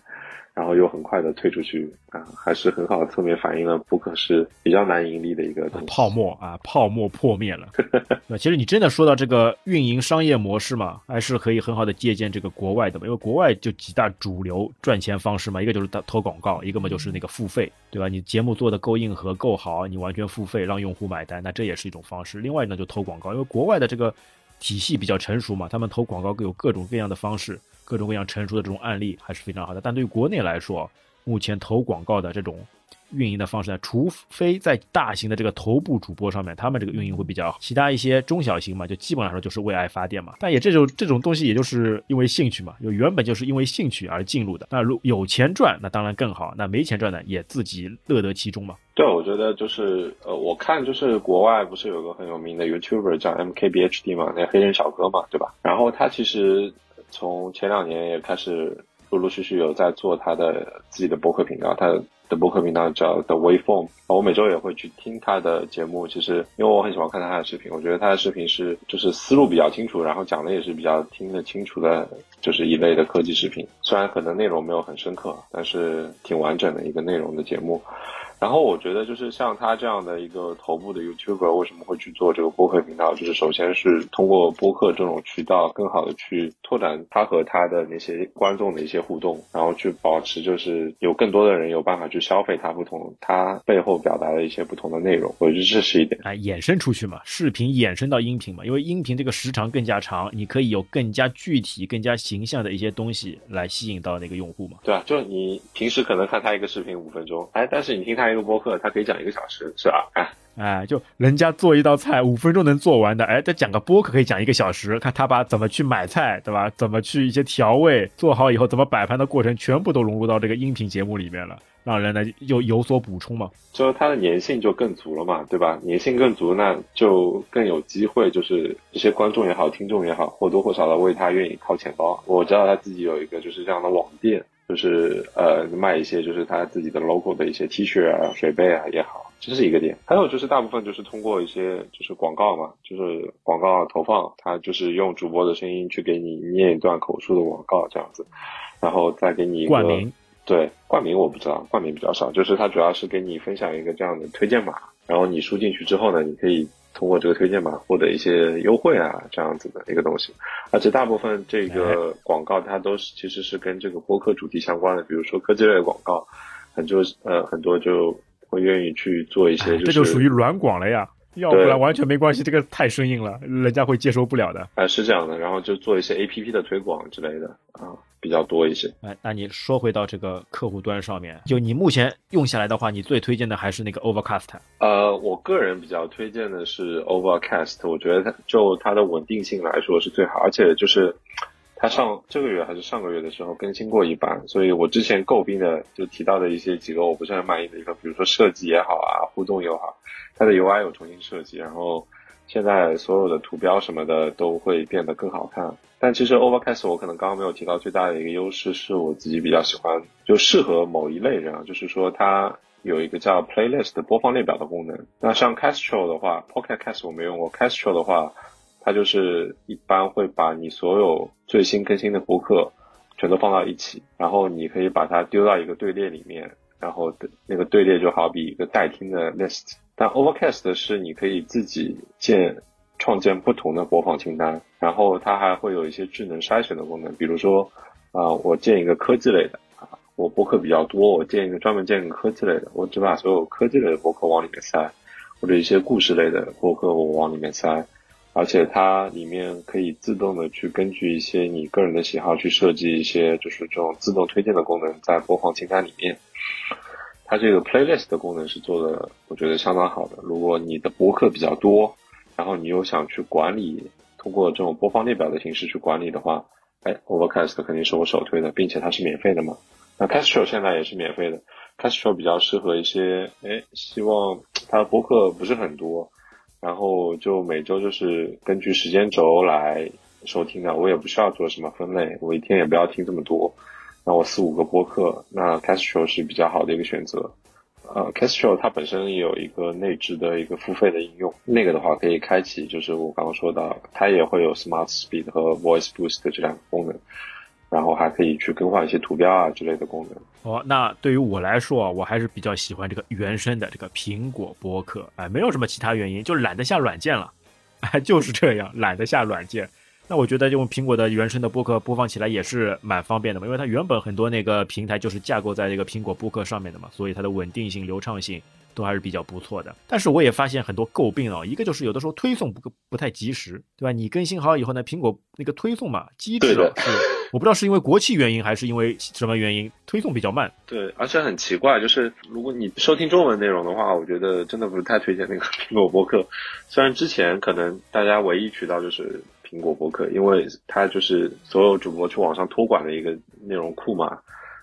然后又很快的退出去啊，还是很好的侧面反映了播客是比较难盈利的一个。泡沫啊，泡沫破灭了。那其实你真的说到这个运营商业模式嘛，还是可以很好的借鉴这个国外的嘛，因为国外就几大主流赚钱方式嘛，一个就是投广告，一个嘛就是那个付费，对吧？你节目做的够硬核够好，你完全付费让用户买单，那这也是一种方式。另外呢就投广告，因为国外的这个体系比较成熟嘛，他们投广告有各种各样的方式。各种各样成熟的这种案例还是非常好的，但对于国内来说，目前投广告的这种运营的方式呢，除非在大型的这个头部主播上面，他们这个运营会比较好，其他一些中小型嘛，就基本上说就是为爱发电嘛。但也这种这种东西，也就是因为兴趣嘛，就原本就是因为兴趣而进入的。那如有钱赚，那当然更好；那没钱赚呢，也自己乐得其中嘛。对，我觉得就是呃，我看就是国外不是有个很有名的 YouTuber 叫 MKBHD 嘛，那黑人小哥嘛，对吧？然后他其实从前两年也开始陆陆续续有在做他的自己的博客频道，他的博客频道叫 The Waveform，我每周也会去听他的节目。其实因为我很喜欢看他的视频，我觉得他的视频是就是思路比较清楚，然后讲的也是比较听得清楚的，就是一类的科技视频。虽然可能内容没有很深刻，但是挺完整的一个内容的节目。然后我觉得就是像他这样的一个头部的 YouTuber，为什么会去做这个播客频道？就是首先是通过播客这种渠道，更好的去拓展他和他的那些观众的一些互动，然后去保持就是有更多的人有办法去消费他不同他背后表达的一些不同的内容。我觉得这是一点。哎，衍生出去嘛，视频衍生到音频嘛，因为音频这个时长更加长，你可以有更加具体、更加形象的一些东西来吸引到那个用户嘛。对啊，就你平时可能看他一个视频五分钟，哎，但是你听他一个播客，他可以讲一个小时，是吧？哎，哎，就人家做一道菜五分钟能做完的，哎，他讲个播客可以讲一个小时，看他把怎么去买菜，对吧？怎么去一些调味，做好以后怎么摆盘的过程，全部都融入到这个音频节目里面了，让人呢又有所补充嘛。就是它的粘性就更足了嘛，对吧？粘性更足，那就更有机会，就是这些观众也好，听众也好，或多或少的为他愿意掏钱包。我知道他自己有一个就是这样的网店，就是呃卖一些就是他自己的 logo 的一些 T 恤啊、水杯啊也好，这是一个点。还有就是大部分就是通过一些就是广告嘛，就是广告投放，他就是用主播的声音去给你念一段口述的广告这样子，然后再给你一个冠名。对冠名我不知道，冠名比较少，就是他主要是给你分享一个这样的推荐码，然后你输进去之后呢，你可以通过这个推荐码获得一些优惠啊，这样子的一个东西。而且大部分这个广告它都是其实是跟这个播客主题相关的，比如说科技类的广告，很多呃很多就会愿意去做一些，哎这就属于软广了呀。要不然完全没关系，这个太生硬了，人家会接受不了的。啊、是这样的，然后就做一些 A P P 的推广之类的啊，比较多一些。哎，那你说回到这个客户端上面，就你目前用下来的话，你最推荐的还是那个 Overcast。呃，我个人比较推荐的是 Overcast，我觉得它就它的稳定性来说是最好，而且就是它上这个月还是上个月的时候更新过一版，所以我之前诟病的就提到的一些几个我不是很满意的地方，比如说设计也好啊，互动也好，它的 UI 有重新设计，然后现在所有的图标什么的都会变得更好看。但其实 Overcast 我可能刚刚没有提到最大的一个优势是我自己比较喜欢，就适合某一类人啊，就是说它有一个叫 Playlist 的播放列表的功能。那像 Castro 的话，Pocket Cast 我没用过，Castro 的话，它就是一般会把你所有最新更新的播客全都放到一起，然后你可以把它丢到一个队列里面，然后那个队列就好比一个待听的 list。但 Overcast 是你可以自己建。创建不同的播放清单，然后它还会有一些智能筛选的功能，比如说，啊、我建一个科技类的啊，我播客比较多，我建一个专门建个科技类的，我只把所有科技类的播客往里面塞，或者一些故事类的播客我往里面塞，而且它里面可以自动的去根据一些你个人的喜好去设计一些就是这种自动推荐的功能在播放清单里面。它这个 playlist 的功能是做的，我觉得相当好的。如果你的博客比较多，然后你又想去管理，通过这种播放列表的形式去管理的话，哎，Overcast 肯定是我首推的，并且它是免费的嘛。那 Castro 现在也是免费的，Castro 比较适合一些，哎，希望它的播客不是很多，然后就每周就是根据时间轴来收听的，我也不需要做什么分类，我一天也不要听这么多，那我四五个播客，那 Castro 是比较好的一个选择。呃，Castro 它本身也有一个内置的一个付费的应用，那个的话可以开启，就是我刚刚说到，它也会有 Smart Speed 和 Voice Boost 这两个功能，然后还可以去更换一些图标啊之类的功能。哦，那对于我来说啊，我还是比较喜欢这个原生的这个苹果播客，哎，没有什么其他原因，就懒得下软件了，哎，就是这样，懒得下软件。那我觉得用苹果的原生的播客播放起来也是蛮方便的嘛，因为它原本很多那个平台就是架构在这个苹果播客上面的嘛，所以它的稳定性、流畅性都还是比较不错的。但是我也发现很多诟病啊，一个就是有的时候推送不不太及时，对吧？你更新好以后呢，苹果那个推送嘛机制啊是我不知道是因为国企原因还是因为什么原因，推送比较慢。对，而且很奇怪，就是如果你收听中文内容的话，我觉得真的不是太推荐那个苹果播客。虽然之前可能大家唯一渠道就是苹果博客，因为它就是所有主播去网上托管的一个内容库嘛。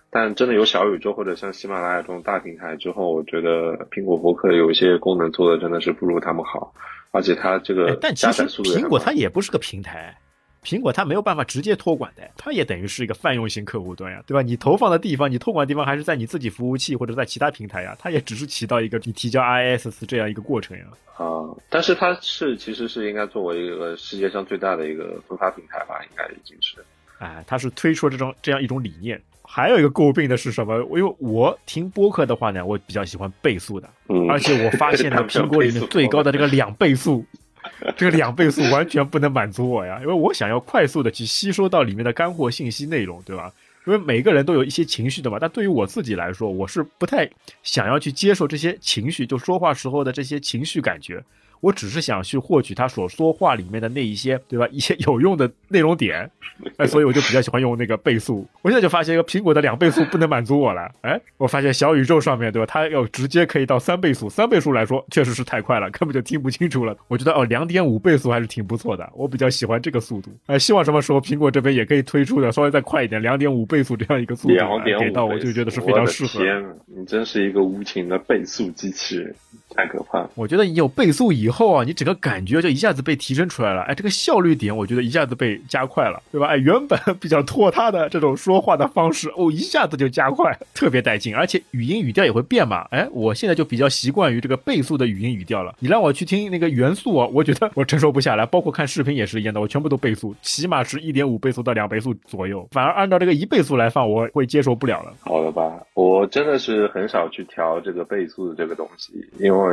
但真的有小宇宙或者像喜马拉雅这种大平台之后，我觉得苹果博客有一些功能做的真的是不如他们好，而且它这个哎但其实加载速度也苹果它也不是个平台，苹果它没有办法直接托管的，它也等于是一个泛用型客户端呀，对吧？你投放的地方，你托管的地方还是在你自己服务器或者在其他平台呀，它也只是起到一个你提交 IIS 这样一个过程呀。啊、但是它是其实是应该作为一个世界上最大的一个分发平台吧，应该已经是。哎，它是推出了这种这样一种理念。还有一个诟病的是什么？因为我听播客的话呢，我比较喜欢倍速的，嗯，而且我发现呢，苹果里面最高的这个两倍速，这个两倍速完全不能满足我呀，因为我想要快速的去吸收到里面的干货信息内容，对吧？因为每个人都有一些情绪的嘛，但对于我自己来说，我是不太想要去接受这些情绪，就说话时候的这些情绪感觉。我只是想去获取他所说话里面的那一些，对吧？一些有用的内容点，哎，所以我就比较喜欢用那个倍速。我现在就发现，一个苹果的两倍速不能满足我了，哎，我发现小宇宙上面，对吧？它要直接可以到三倍速，三倍速来说确实是太快了，根本就听不清楚了。我觉得哦，两点五倍速还是挺不错的，我比较喜欢这个速度。哎，希望什么时候苹果这边也可以推出的稍微再快一点，两点五倍速这样一个速度给到我，就觉得是非常适合的。天，你真是一个无情的倍速机器人，太可怕了。我觉得你有倍速以后啊，你整个感觉就一下子被提升出来了，哎，这个效率点我觉得一下子被加快了，对吧？哎，原本比较拖沓的这种说话的方式，哦，一下子就加快，特别带劲，而且语音语调也会变嘛，哎，我现在就比较习惯于这个倍速的语音语调了。你让我去听那个原速啊，我觉得我承受不下来，包括看视频也是一样的，我全部都倍速，起码是一点五倍速到两倍速左右，反而按照这个一倍速来放，我会接受不了了。好了吧，我真的是很少去调这个倍速的这个东西，因为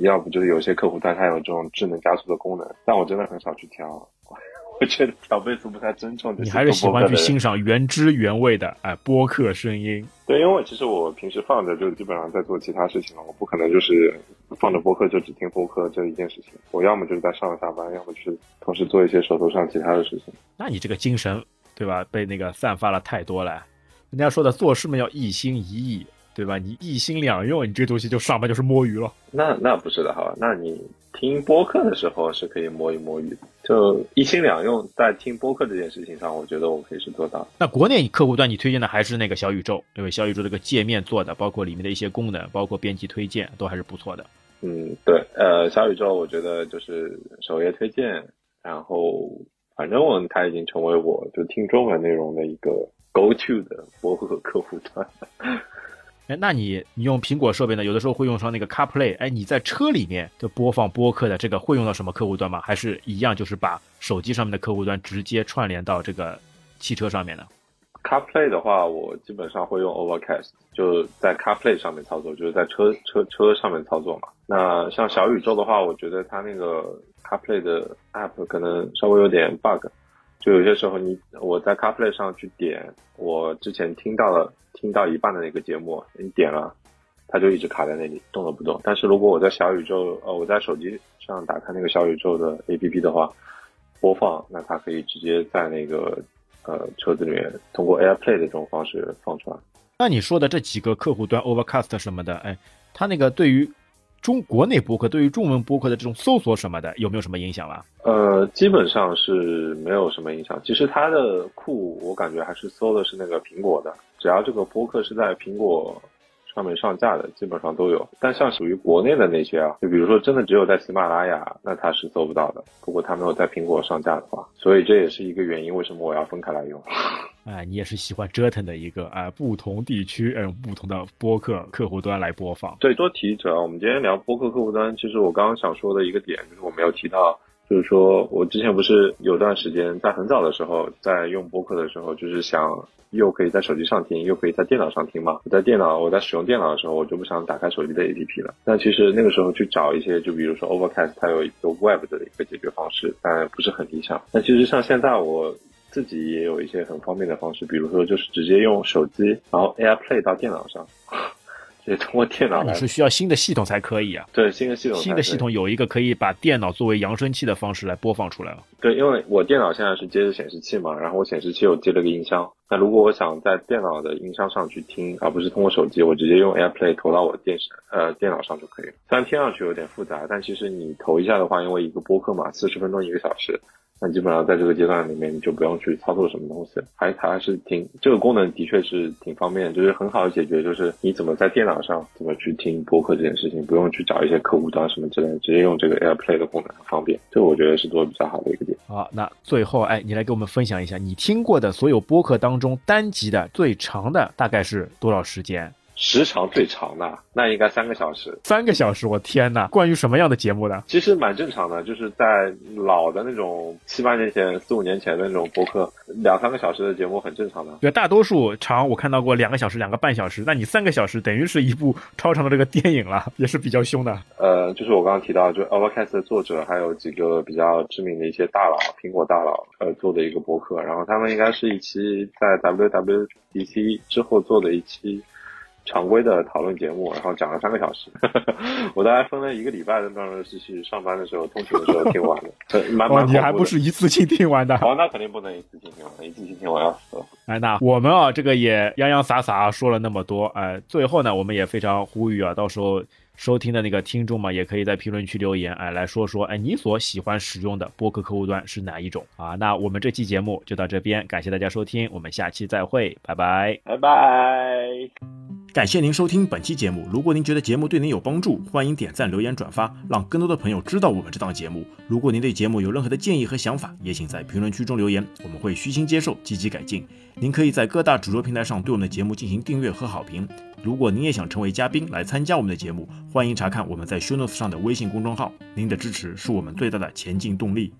要不就是有些客户端它有这种智能加速的功能，但我真的很少去调。我觉得调倍速不太尊重你还是喜欢去欣赏原汁原味的哎播客声音。对，因为其实我平时放着就基本上在做其他事情了，我不可能就是放着播客就只听播客这一件事情。我要么就是在上下班，要么就是同时做一些手头上其他的事情。那你这个精神，对吧？被那个散发了太多了。人家说的做事嘛要一心一意，对吧？你一心两用，你这个东西就上班就是摸鱼了。那那不是的哈，那你听播客的时候是可以摸一摸鱼的，就一心两用，在听播客这件事情上，我觉得我可以是做到。那国内客户端你推荐的还是那个小宇宙，对吧？小宇宙这个界面做的，包括里面的一些功能，包括编辑推荐，都还是不错的。嗯，对，呃，小宇宙我觉得就是首页推荐，然后反正我它已经成为我就听中文内容的一个 go to 的播客客户端。哎，那你你用苹果设备呢？有的时候会用上那个 CarPlay，哎，你在车里面就播放播客的这个会用到什么客户端吗？还是一样就是把手机上面的客户端直接串联到这个汽车上面呢？CarPlay 的话，我基本上会用 Overcast，就在 CarPlay 上面操作，就是在车车车上面操作嘛。那像小宇宙的话，我觉得它那个 CarPlay 的 App 可能稍微有点 bug，就有些时候你我在 CarPlay 上去点我之前听到了听到一半的那个节目，你点了，它就一直卡在那里动都不动。但是如果我在小宇宙呃我在手机上打开那个小宇宙的 APP 的话，播放，那它可以直接在那个呃车子里面通过 AirPlay 的这种方式放出来。那你说的这几个客户端 Overcast 什么的，哎，它那个对于中国内播客、对于中文播客的这种搜索什么的，有没有什么影响了？呃，基本上是没有什么影响。其实它的库我感觉还是搜的是那个苹果的，只要这个播客是在苹果上面上架的，基本上都有。但像属于国内的那些啊，就比如说真的只有在喜马拉雅，那它是搜不到的。如果它没有在苹果上架的话，所以这也是一个原因，为什么我要分开来用。哎，你也是喜欢折腾的一个啊，不同地区嗯不同的播客客户端来播放。对，多提一嘴啊，我们今天聊播客客户端，其实我刚刚想说的一个点，就是我没有提到，就是说我之前不是有段时间在很早的时候，在用播客的时候，就是想又可以在手机上听，又可以在电脑上听嘛。我在电脑，我在使用电脑的时候，我就不想打开手机的 APP 了。但其实那个时候去找一些，就比如说 Overcast，它有一个 Web 的一个解决方式，但不是很理想。那其实像现在我。自己也有一些很方便的方式，比如说就是直接用手机，然后 AirPlay 到电脑上，直也通过电脑你是需要新的系统才可以啊。对新的系统，新的系统有一个可以把电脑作为扬声器的方式来播放出来了。对，因为我电脑现在是接着显示器嘛，然后我显示器又接了个音箱。那如果我想在电脑的音箱上去听，而不是通过手机，我直接用 AirPlay 投到我电视呃电脑上就可以了。虽然听上去有点复杂，但其实你投一下的话，因为一个播客嘛，四十分钟一个小时。那基本上在这个阶段里面，你就不用去操作什么东西，还还是挺这个功能的确是挺方便，就是很好的解决，就是你怎么在电脑上怎么去听播客这件事情，不用去找一些客户端什么之类的，直接用这个 AirPlay 的功能很方便，这个我觉得是做的比较好的一个点。好，那最后哎，你来给我们分享一下你听过的所有播客当中单集的最长的大概是多少时间？时长最长的那应该三个小时，三个小时，我天呐！关于什么样的节目呢？其实蛮正常的，就是在老的那种七八年前、四五年前的那种博客，两三个小时的节目很正常的。对，大多数长我看到过两个小时、两个半小时，那你三个小时等于是一部超长的这个电影了，也是比较凶的。呃，就是我刚刚提到，就 Overcast 的作者还有几个比较知名的一些大佬，苹果大佬，呃，做的一个博客，然后他们应该是一期在 WWDC 之后做的一期。常规的讨论节目，然后讲了三个小时，我大概分了一个礼拜的段是去上班的时候、通勤的时候听完的，蛮蛮你还不是一次性听完的？哦，那肯定不能一次性听完，一次性听完要死了。哎，那我们啊，这个也洋洋洒洒说了那么多，哎，最后呢，我们也非常呼吁啊，到时候。收听的那个听众嘛，也可以在评论区留言，哎，来说说，哎，你所喜欢使用的播客客户端是哪一种啊？那我们这期节目就到这边，感谢大家收听，我们下期再会，拜拜，拜拜。感谢您收听本期节目，如果您觉得节目对您有帮助，欢迎点赞、留言、转发，让更多的朋友知道我们这档节目。如果您对节目有任何的建议和想法，也请在评论区中留言，我们会虚心接受，积极改进。您可以在各大主流平台上对我们的节目进行订阅和好评。如果您也想成为嘉宾来参加我们的节目，欢迎查看我们在 Shunos 上的微信公众号。您的支持是我们最大的前进动力。